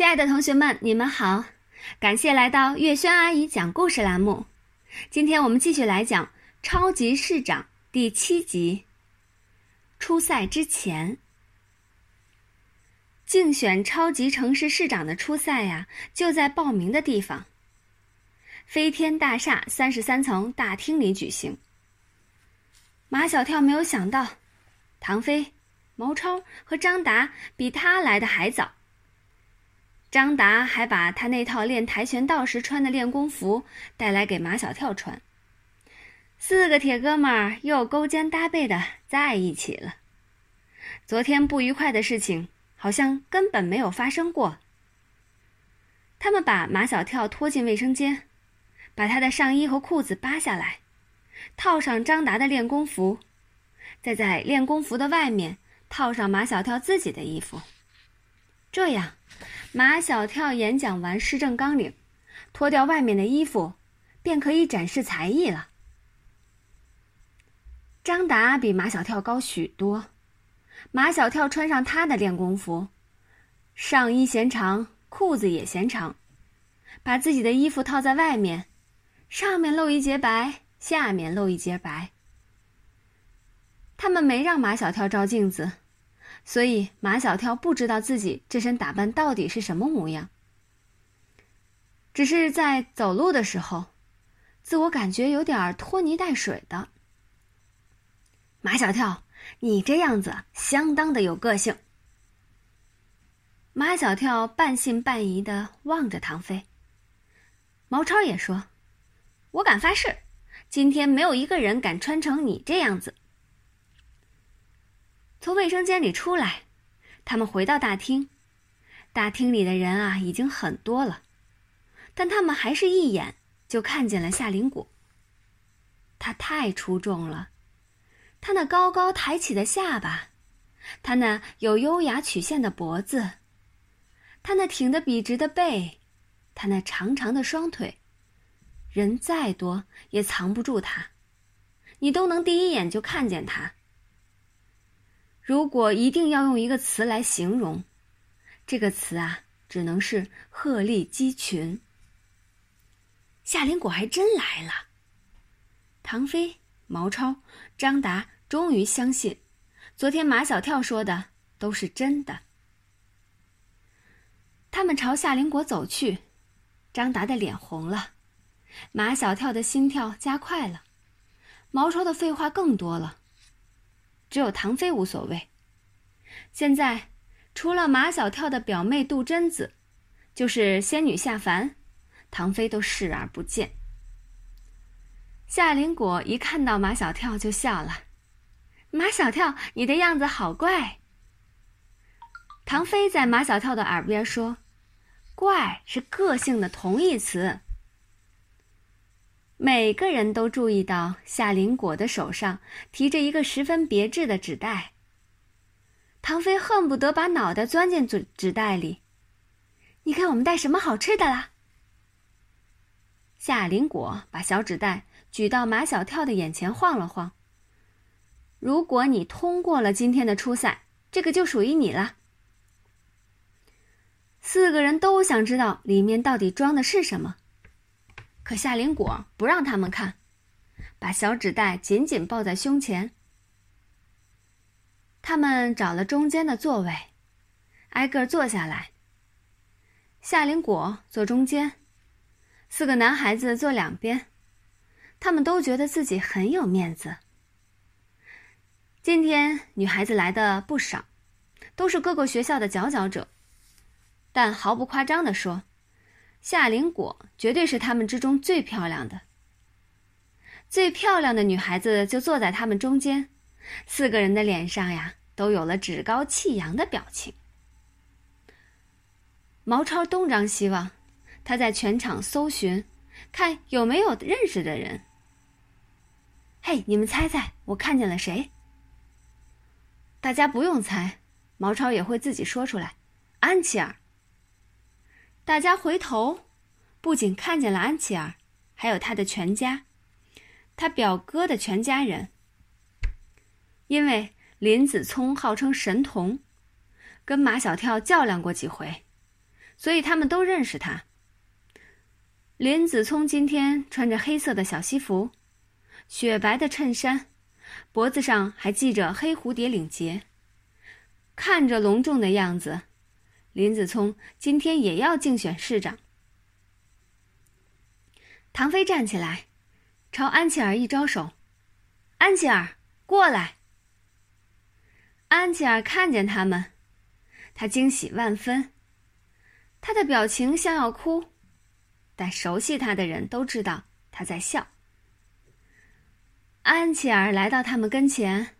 亲爱的同学们，你们好，感谢来到月轩阿姨讲故事栏目。今天我们继续来讲《超级市长》第七集。初赛之前，竞选超级城市市长的初赛呀，就在报名的地方——飞天大厦三十三层大厅里举行。马小跳没有想到，唐飞、毛超和张达比他来的还早。张达还把他那套练跆拳道时穿的练功服带来给马小跳穿。四个铁哥们儿又勾肩搭背的在一起了。昨天不愉快的事情好像根本没有发生过。他们把马小跳拖进卫生间，把他的上衣和裤子扒下来，套上张达的练功服，再在练功服的外面套上马小跳自己的衣服。这样。马小跳演讲完施政纲领，脱掉外面的衣服，便可以展示才艺了。张达比马小跳高许多，马小跳穿上他的练功服，上衣嫌长，裤子也嫌长，把自己的衣服套在外面，上面露一截白，下面露一截白。他们没让马小跳照镜子。所以马小跳不知道自己这身打扮到底是什么模样，只是在走路的时候，自我感觉有点拖泥带水的。马小跳，你这样子相当的有个性。马小跳半信半疑的望着唐飞。毛超也说：“我敢发誓，今天没有一个人敢穿成你这样子。”从卫生间里出来，他们回到大厅。大厅里的人啊，已经很多了，但他们还是一眼就看见了夏林果。他太出众了，他那高高抬起的下巴，他那有优雅曲线的脖子，他那挺得笔直的背，他那长长的双腿，人再多也藏不住他，你都能第一眼就看见他。如果一定要用一个词来形容，这个词啊，只能是鹤立鸡群。夏林果还真来了。唐飞、毛超、张达终于相信，昨天马小跳说的都是真的。他们朝夏林果走去，张达的脸红了，马小跳的心跳加快了，毛超的废话更多了。只有唐飞无所谓。现在，除了马小跳的表妹杜真子，就是仙女下凡，唐飞都视而不见。夏林果一看到马小跳就笑了：“马小跳，你的样子好怪。”唐飞在马小跳的耳边说：“怪是个性的同义词。”每个人都注意到夏林果的手上提着一个十分别致的纸袋。唐飞恨不得把脑袋钻进纸纸袋里。你看，我们带什么好吃的啦？夏林果把小纸袋举到马小跳的眼前晃了晃。如果你通过了今天的初赛，这个就属于你了。四个人都想知道里面到底装的是什么。可夏林果不让他们看，把小纸袋紧紧抱在胸前。他们找了中间的座位，挨个坐下来。夏林果坐中间，四个男孩子坐两边，他们都觉得自己很有面子。今天女孩子来的不少，都是各个学校的佼佼者，但毫不夸张地说。夏林果绝对是他们之中最漂亮的。最漂亮的女孩子就坐在他们中间，四个人的脸上呀都有了趾高气扬的表情。毛超东张西望，他在全场搜寻，看有没有认识的人。嘿，你们猜猜，我看见了谁？大家不用猜，毛超也会自己说出来，安琪儿。大家回头，不仅看见了安琪儿，还有他的全家，他表哥的全家人。因为林子聪号称神童，跟马小跳较量过几回，所以他们都认识他。林子聪今天穿着黑色的小西服，雪白的衬衫，脖子上还系着黑蝴蝶领结，看着隆重的样子。林子聪今天也要竞选市长。唐飞站起来，朝安琪儿一招手：“安琪儿，过来。”安琪儿看见他们，他惊喜万分，他的表情像要哭，但熟悉他的人都知道他在笑。安琪儿来到他们跟前：“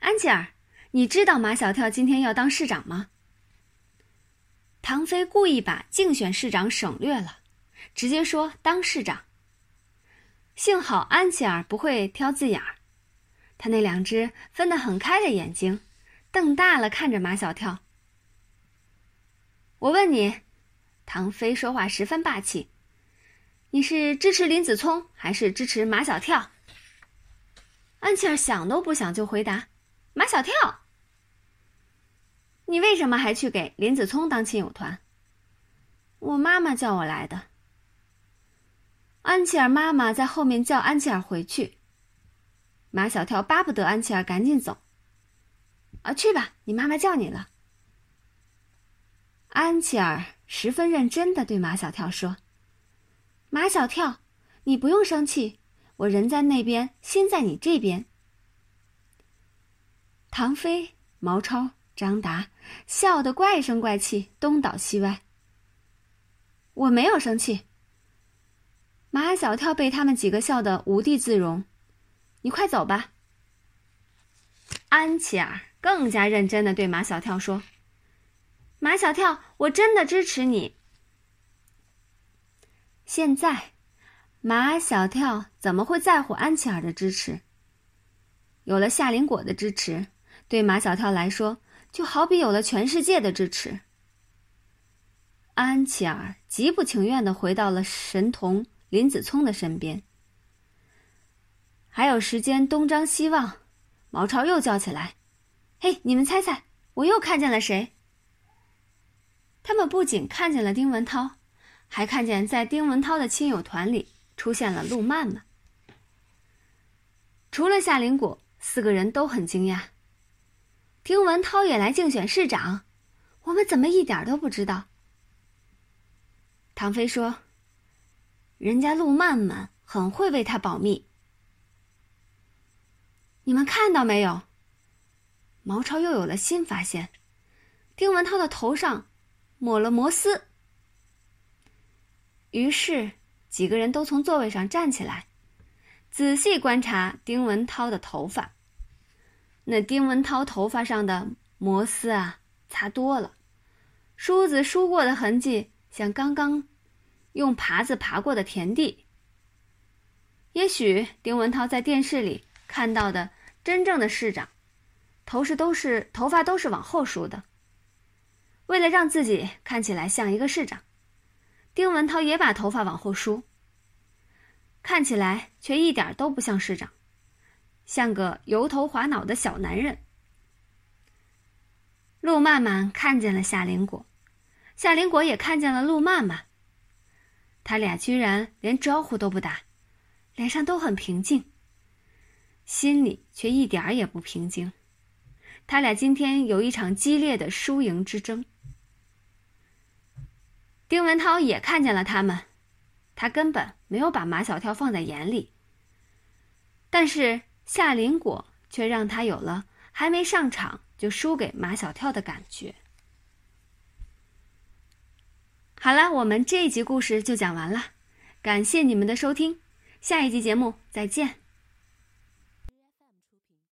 安琪儿，你知道马小跳今天要当市长吗？”唐飞故意把竞选市长省略了，直接说当市长。幸好安琪儿不会挑字眼儿，他那两只分得很开的眼睛，瞪大了看着马小跳。我问你，唐飞说话十分霸气，你是支持林子聪还是支持马小跳？安琪儿想都不想就回答：马小跳。你为什么还去给林子聪当亲友团？我妈妈叫我来的。安琪儿妈妈在后面叫安琪儿回去。马小跳巴不得安琪儿赶紧走。啊，去吧，你妈妈叫你了。安琪儿十分认真的对马小跳说：“马小跳，你不用生气，我人在那边，心在你这边。”唐飞、毛超。张达笑得怪声怪气，东倒西歪。我没有生气。马小跳被他们几个笑得无地自容。你快走吧。安琪儿更加认真的对马小跳说：“马小跳，我真的支持你。”现在，马小跳怎么会在乎安琪儿的支持？有了夏林果的支持，对马小跳来说。就好比有了全世界的支持，安琪儿极不情愿的回到了神童林子聪的身边。还有时间东张西望，毛超又叫起来：“嘿，你们猜猜，我又看见了谁？”他们不仅看见了丁文涛，还看见在丁文涛的亲友团里出现了陆曼曼。除了夏林果，四个人都很惊讶。丁文涛也来竞选市长，我们怎么一点都不知道？唐飞说：“人家陆曼曼很会为他保密。”你们看到没有？毛超又有了新发现，丁文涛的头上抹了摩丝。于是几个人都从座位上站起来，仔细观察丁文涛的头发。那丁文涛头发上的摩丝啊，擦多了，梳子梳过的痕迹像刚刚用耙子爬过的田地。也许丁文涛在电视里看到的真正的市长，头是都是头发都是往后梳的。为了让自己看起来像一个市长，丁文涛也把头发往后梳，看起来却一点都不像市长。像个油头滑脑的小男人。陆曼曼看见了夏林果，夏林果也看见了陆曼曼。他俩居然连招呼都不打，脸上都很平静，心里却一点儿也不平静。他俩今天有一场激烈的输赢之争。丁文涛也看见了他们，他根本没有把马小跳放在眼里，但是。夏林果却让他有了还没上场就输给马小跳的感觉。好了，我们这一集故事就讲完了，感谢你们的收听，下一集节目再见。